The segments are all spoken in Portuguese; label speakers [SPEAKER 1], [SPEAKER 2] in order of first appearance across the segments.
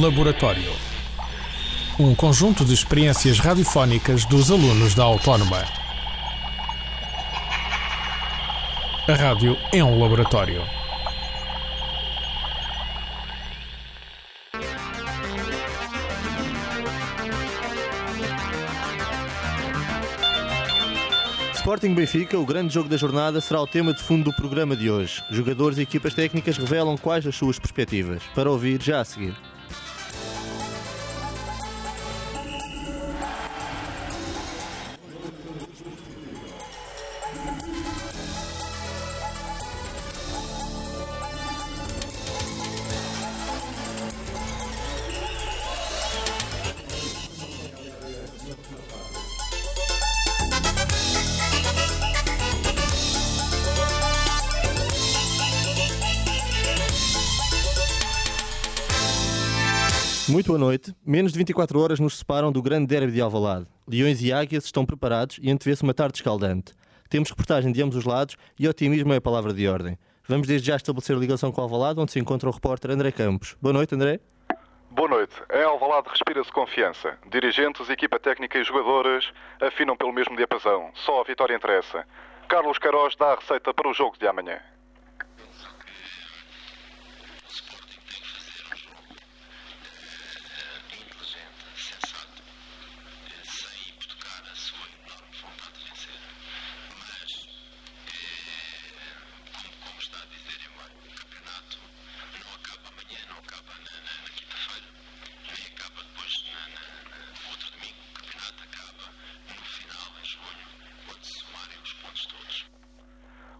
[SPEAKER 1] Laboratório. Um conjunto de experiências radiofónicas dos alunos da Autónoma. A rádio é um laboratório.
[SPEAKER 2] Sporting Benfica, o grande jogo da jornada, será o tema de fundo do programa de hoje. Jogadores e equipas técnicas revelam quais as suas perspectivas. Para ouvir já a seguir. Muito boa noite. Menos de 24 horas nos separam do grande derby de Alvalade. Leões e águias estão preparados e antevê-se uma tarde escaldante. Temos reportagem de ambos os lados e otimismo é a palavra de ordem. Vamos desde já estabelecer ligação com Alvalade, onde se encontra o repórter André Campos. Boa noite, André.
[SPEAKER 3] Boa noite. Em Alvalade respira-se confiança. Dirigentes, equipa técnica e jogadores afinam pelo mesmo diapasão. Só a vitória interessa. Carlos Queiroz dá a receita para o jogo de amanhã.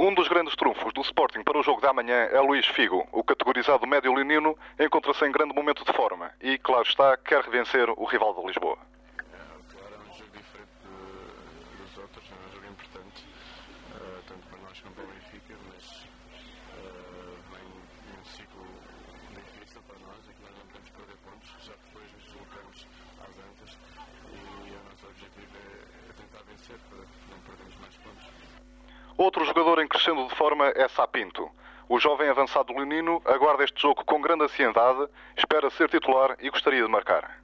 [SPEAKER 3] Um dos grandes trunfos do Sporting para o jogo da manhã é Luís Figo. O categorizado médio leonino encontra-se em grande momento de forma e, claro está, quer revencer o rival de Lisboa.
[SPEAKER 4] Claro, é um jogo diferente de- dos outros, é um jogo importante, eh, tanto para nós como para o Benfica, mas eh, vem num ciclo difícil para nós e que nós não podemos perder pontos, já que depois nos deslocamos às antas e o nosso objetivo é, é tentar vencer para não perdermos mais pontos.
[SPEAKER 3] Outro jogador em crescendo de forma é Sapinto. O jovem avançado leonino aguarda este jogo com grande ansiedade, espera ser titular e gostaria de marcar.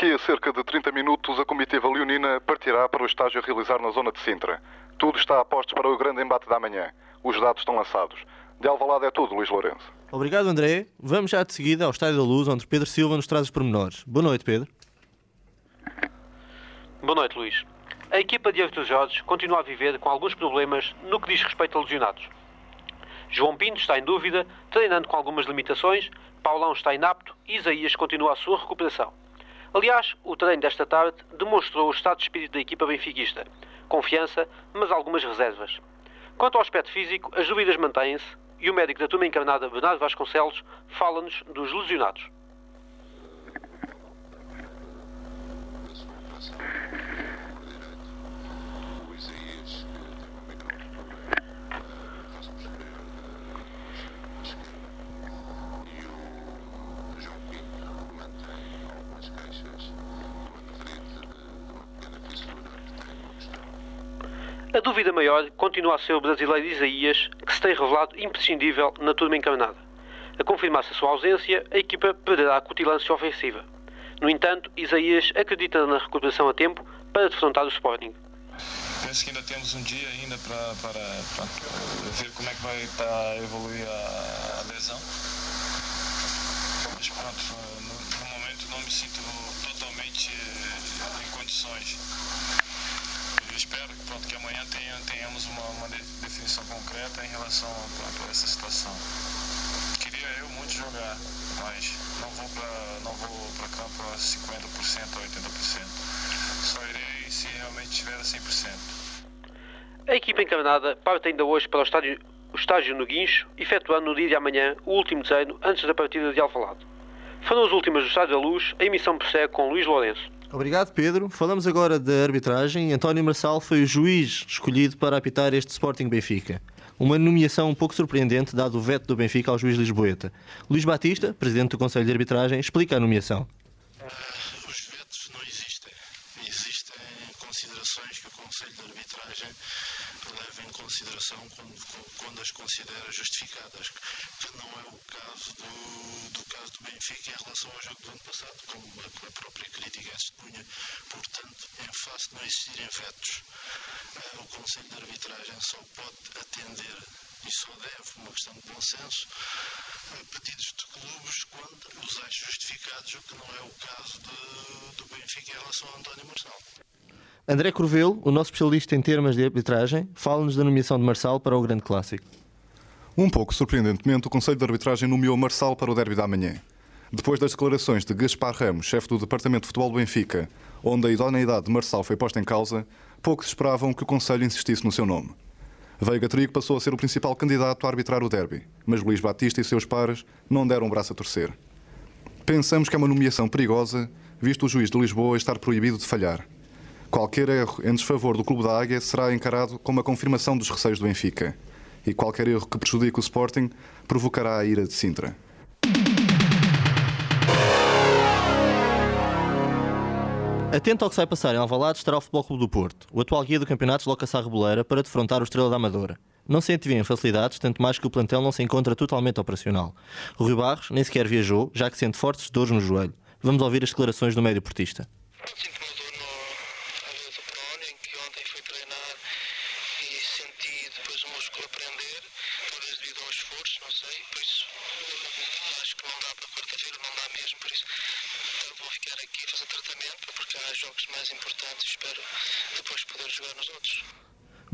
[SPEAKER 3] Daqui a cerca de 30 minutos, a comitiva leonina partirá para o estágio a realizar na zona de Sintra. Tudo está a postos para o grande embate da manhã. Os dados estão lançados. De Alvalade é tudo, Luís Lourenço.
[SPEAKER 2] Obrigado, André. Vamos já de seguida ao Estádio da Luz, onde Pedro Silva nos traz os pormenores. Boa noite, Pedro.
[SPEAKER 5] Boa noite, Luís. A equipa de Artur Jorge continua a viver com alguns problemas no que diz respeito a lesionados. João Pinto está em dúvida, treinando com algumas limitações, Paulão está inapto e Isaías continua a sua recuperação. Aliás, o treino desta tarde demonstrou o estado de espírito da equipa benfiquista. Confiança, mas algumas reservas. Quanto ao aspecto físico, as dúvidas mantêm-se e o médico da turma encarnada, Bernardo Vasconcelos, fala-nos dos lesionados.
[SPEAKER 6] da sua operação por direito. O Isaías que teve um micro problema uh, faz posterior da esquerda. E o João Pinto mantém algumas queixas de uma nevrite, de, de uma pequena fissura que tem no costela.
[SPEAKER 5] A dúvida maior continua a ser o brasileiro Isaías, que se tem revelado imprescindível na turma encarnada. A confirmar-se a sua ausência, a equipa perderá a cutilância ofensiva. No entanto, Isaías acredita na recuperação a tempo para defrontar o Sporting.
[SPEAKER 7] Penso que ainda temos um dia ainda para, para, para ver como é que vai estar a evoluir a, a lesão. Mas pronto, no, no momento não me sinto totalmente eh, em condições. Eu espero pronto, que amanhã tenha, tenhamos uma, uma de- definição concreta em relação a, a essa situação. Queria eu muito jogar, mas não vou para não vou para campo a 50% ou 80%. Só irei se realmente estiver a 100%.
[SPEAKER 5] A equipa encaminhada parte ainda hoje para o estádio, o estágio no Guincho, efetuando no dia de amanhã o último treino antes da partida de Alvalade. Foram as últimas do Estádio da Luz, a emissão prossegue com Luís Lourenço.
[SPEAKER 2] Obrigado, Pedro. Falamos agora da arbitragem. António Marçal foi o juiz escolhido para apitar este Sporting Benfica. Uma nomeação um pouco surpreendente, dado o veto do Benfica ao juiz Lisboeta. Luís Batista, presidente do Conselho de Arbitragem, explica a nomeação.
[SPEAKER 8] Os vetos não existem. Existem considerações que o Conselho de Arbitragem leva em consideração quando, quando as considera justificadas, que não é o caso do, do caso do Benfica em relação ao jogo do ano passado, como a, a própria crítica expunha. Portanto, em face de não existirem vetos, eh, o Conselho de Arbitragem só pode atender e só deve, uma questão de bom senso, pedidos de clubes quando os acha justificados, o que não é o caso de- do Benfica em relação ao António Marçal.
[SPEAKER 2] André Corvelo, o nosso especialista em termos de arbitragem, fala-nos da nomeação de Marçal para o Grande Clássico.
[SPEAKER 9] Um pouco surpreendentemente, o Conselho de Arbitragem nomeou Marçal para o derby da manhã. Depois das declarações de Gaspar Ramos, chefe do Departamento de Futebol do Benfica, onde a idoneidade de Marçal foi posta em causa, poucos esperavam que o Conselho insistisse no seu nome. Veiga Trigo passou a ser o principal candidato a arbitrar o derby, mas Luís Batista e seus pares não deram o braço a torcer. Pensamos que é uma nomeação perigosa, visto o juiz de Lisboa estar proibido de falhar. Qualquer erro em desfavor do Clube da Águia será encarado como a confirmação dos receios do Benfica. E qualquer erro que prejudique o Sporting provocará a ira de Sintra.
[SPEAKER 2] Atento ao que se vai passar em Alvalade estará o Futebol Clube do Porto. O atual guia do campeonato desloca-se à Reboleira para defrontar o Estrela da Amadora. Não se antevêem facilidades, tanto mais que o plantel não se encontra totalmente operacional. O Rui Barros nem sequer viajou, já que sente fortes dores no joelho. Vamos ouvir as declarações do médio portista.
[SPEAKER 8] Sinto uma dor no, à vez do perónio, em que ontem fui treinar e senti depois o músculo a prender, talvez devido ao esforço, não sei, por isso acho que não dá para quarta-feira, não dá mesmo, por isso eu vou ficar aqui a fazer tratamento, porque há jogos mais importantes e espero depois poder jogar nos outros.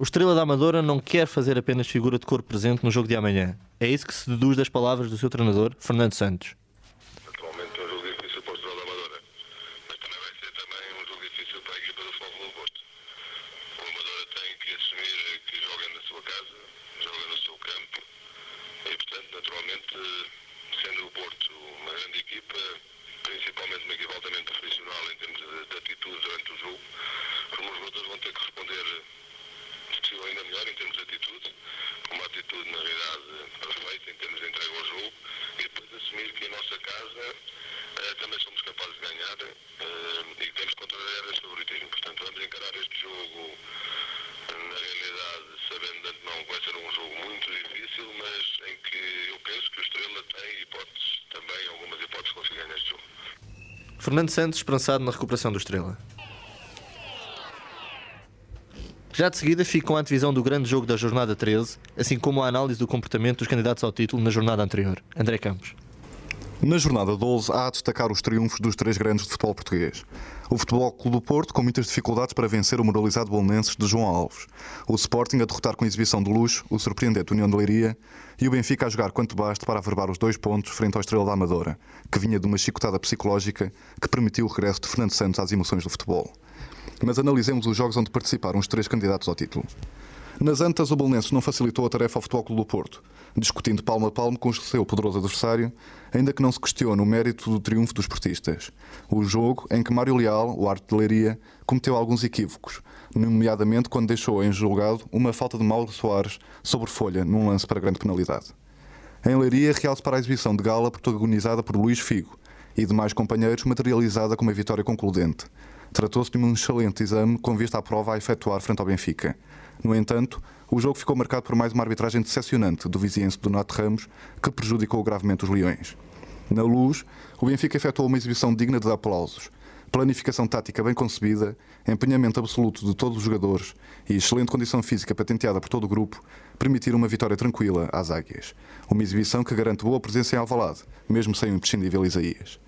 [SPEAKER 2] O Estrela da Amadora não quer fazer apenas figura de cor presente no jogo de amanhã. É isso que se deduz das palavras do seu treinador, Fernando Santos.
[SPEAKER 6] Naturalmente é um jogo difícil para o Estrela da Amadora, mas também vai ser também um jogo difícil para a equipa do Futebol Clube do Porto. O Amadora tem que assumir que joga na sua casa, joga no seu campo e, portanto, naturalmente, sendo o Porto uma grande equipa, principalmente uma equipa altamente profissional em termos de, de atitude durante o jogo, os meus jogadores vão ter que responder se possível ainda melhor em termos de atitude, com uma atitude na realidade perfeita em termos de entrega ao jogo e depois casa eh, também somos capazes de ganhar eh, e temos contrariar este favoritismo. Portanto, vamos encarar este jogo na realidade sabendo de antemão que vai ser um jogo muito difícil, mas em que eu penso que o Estrela tem hipóteses, também algumas hipóteses de conseguir ganhar este jogo.
[SPEAKER 2] Fernando Santos esperançado na recuperação do Estrela. Já de seguida fica com a antevisão do grande jogo da jornada 13, assim como a análise do comportamento dos candidatos ao título na jornada anterior. André Campos.
[SPEAKER 9] Na jornada 12 há a destacar os triunfos dos três grandes de futebol português. O Futebol Clube do Porto com muitas dificuldades para vencer o moralizado Bolonenses de João Alves. O Sporting a derrotar com exibição de luxo o surpreendente União de Leiria e o Benfica a jogar quanto basta para averbar os dois pontos frente ao Estrela da Amadora, que vinha de uma chicotada psicológica que permitiu o regresso de Fernando Santos às emoções do futebol. Mas analisemos os jogos onde participaram os três candidatos ao título. Nas Antas, o Bolonenses não facilitou a tarefa ao Futebol Clube do Porto, discutindo palmo a palmo com o seu poderoso adversário, ainda que não se questione o mérito do triunfo dos portistas. O jogo em que Mário Leal, o Leiria, cometeu alguns equívocos, nomeadamente quando deixou em julgado uma falta de Mauro Soares sobre folha num lance para grande penalidade. Em Leiria, realce para a exibição de gala protagonizada por Luís Figo e demais companheiros materializada com uma vitória concludente. Tratou-se de um excelente exame com vista à prova a efetuar frente ao Benfica. No entanto, o jogo ficou marcado por mais uma arbitragem decepcionante do viziense do Nato Ramos, que prejudicou gravemente os Leões. Na luz, o Benfica efetuou uma exibição digna de aplausos. Planificação tática bem concebida, empenhamento absoluto de todos os jogadores e excelente condição física patenteada por todo o grupo permitiram uma vitória tranquila às Águias. Uma exibição que garante boa presença em Alvalade, mesmo sem o imprescindível Isaías.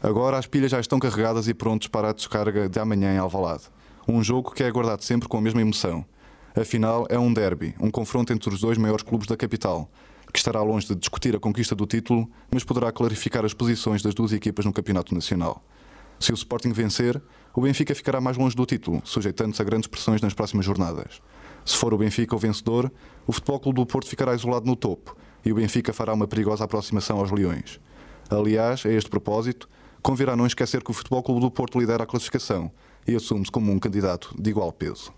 [SPEAKER 9] Agora as pilhas já estão carregadas e prontos para a descarga de amanhã em Alvalade. Um jogo que é aguardado sempre com a mesma emoção. Afinal, é um derby, um confronto entre os dois maiores clubes da capital, que estará longe de discutir a conquista do título, mas poderá clarificar as posições das duas equipas no Campeonato Nacional. Se o Sporting vencer, o Benfica ficará mais longe do título, sujeitando-se a grandes pressões nas próximas jornadas. Se for o Benfica o vencedor, o Futebol Clube do Porto ficará isolado no topo e o Benfica fará uma perigosa aproximação aos Leões. Aliás, a este propósito, convirá não esquecer que o Futebol Clube do Porto lidera a classificação e assume-se como um candidato de igual peso.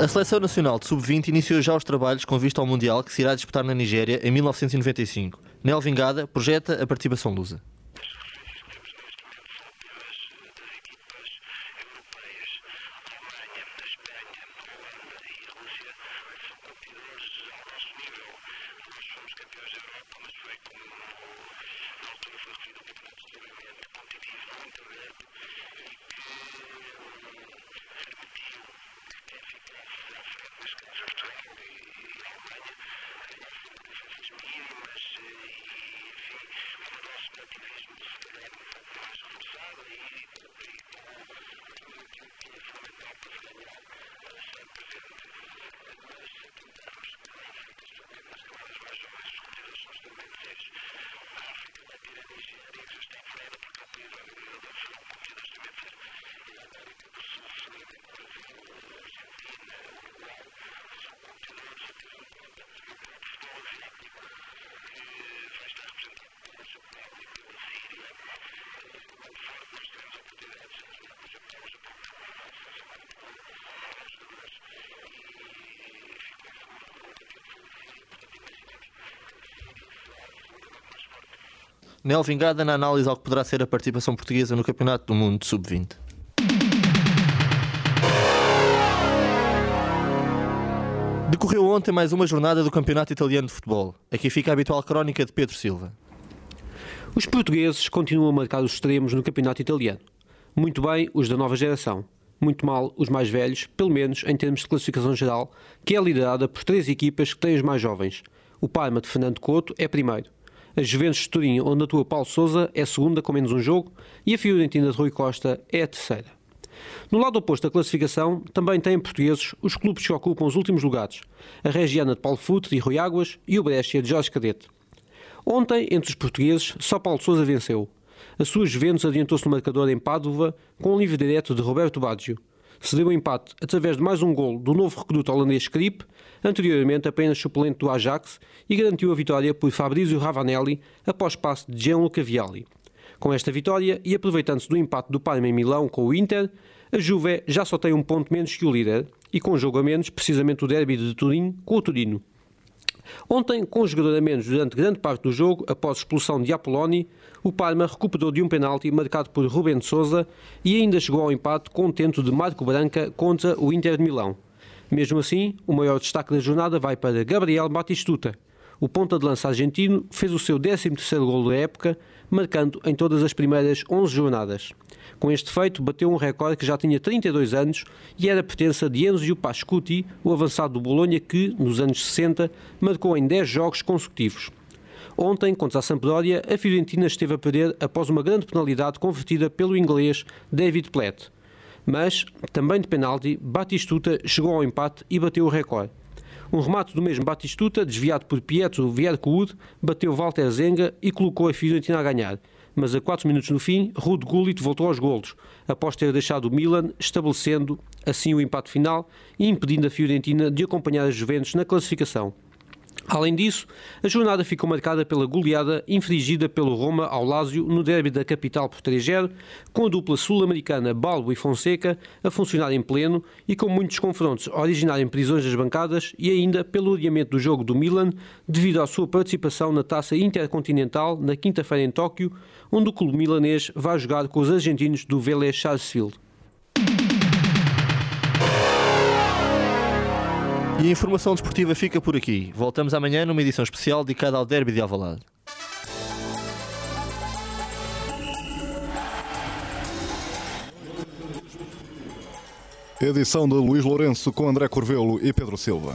[SPEAKER 2] A Seleção Nacional de Sub-20 iniciou já os trabalhos com vista ao Mundial que se irá disputar na Nigéria em 1995. Nel Vingada projeta a participação lusa. Nel Vingada na análise ao que poderá ser a participação portuguesa no Campeonato do Mundo de Sub-20. Decorreu ontem mais uma jornada do Campeonato Italiano de Futebol. Aqui fica a habitual crónica de Pedro Silva.
[SPEAKER 5] Os portugueses continuam a marcar os extremos no campeonato italiano. Muito bem os da nova geração. Muito mal os mais velhos, pelo menos em termos de classificação geral, que é liderada por três equipas que têm os mais jovens. O Parma de Fernando Couto é primeiro. A Juventus de Turim, onde atua Paulo Sousa, é segunda com menos um jogo. E a Fiorentina de Rui Costa é a terceira. No lado oposto da classificação, também têm portugueses os clubes que ocupam os últimos lugares. A Regiana de Paulo Futre e Rui Águas e o Brescia de Jorge Cadete. Ontem, entre os portugueses, só Paulo Sousa venceu. A sua Juventus adiantou-se no marcador em Pádua com um livre direto de Roberto Baggio. Cedeu o empate através de mais um gol do novo recruto holandês Skrip, anteriormente apenas suplente do Ajax, e garantiu a vitória por Fabrizio Ravanelli após passe de Gianluca Vialli. Com esta vitória e aproveitando-se do empate do Parma em Milão com o Inter, a Juve já só tem um ponto menos que o líder e com jogo a menos, precisamente o derby de Turim com o Turino. Ontem, com jogador a menos durante grande parte do jogo, após a expulsão de Apoloni, o Parma recuperou de um penalti marcado por Rubén de Souza e ainda chegou ao empate tento de Marco Branca contra o Inter de Milão. Mesmo assim, o maior destaque da jornada vai para Gabriel Batistuta. O ponta de lança argentino fez o seu 13º gol da época, marcando em todas as primeiras 11 jornadas. Com este feito, bateu um recorde que já tinha 32 anos e era pertença de Enzo Pascuti, o avançado do Bolonha que, nos anos 60, marcou em 10 jogos consecutivos. Ontem, contra a Sampdoria, a Fiorentina esteve a perder após uma grande penalidade convertida pelo inglês David Platt. Mas, também de penalti, Batistuta chegou ao empate e bateu o recorde. Um remate do mesmo Batistuta, desviado por Pietro Viercoud, bateu Walter Zenga e colocou a Fiorentina a ganhar. Mas a 4 minutos no fim, Ruud Gullit voltou aos golos, após ter deixado o Milan, estabelecendo assim o empate final e impedindo a Fiorentina de acompanhar a Juventus na classificação. Além disso, a jornada ficou marcada pela goleada infligida pelo Roma ao Lazio no derby da capital por 3-0, com a dupla sul-americana Balbo e Fonseca a funcionar em pleno e com muitos confrontos originarem prisões das bancadas e ainda pelo adiamento do jogo do Milan devido à sua participação na taça intercontinental na quinta-feira em Tóquio, onde o clube milanês vai jogar com os argentinos do Vélez Sarsfield.
[SPEAKER 2] E a informação desportiva fica por aqui. Voltamos amanhã numa edição especial dedicada ao Derby de Alvalade.
[SPEAKER 9] Edição de Luís Lourenço com André Corvelo e Pedro Silva.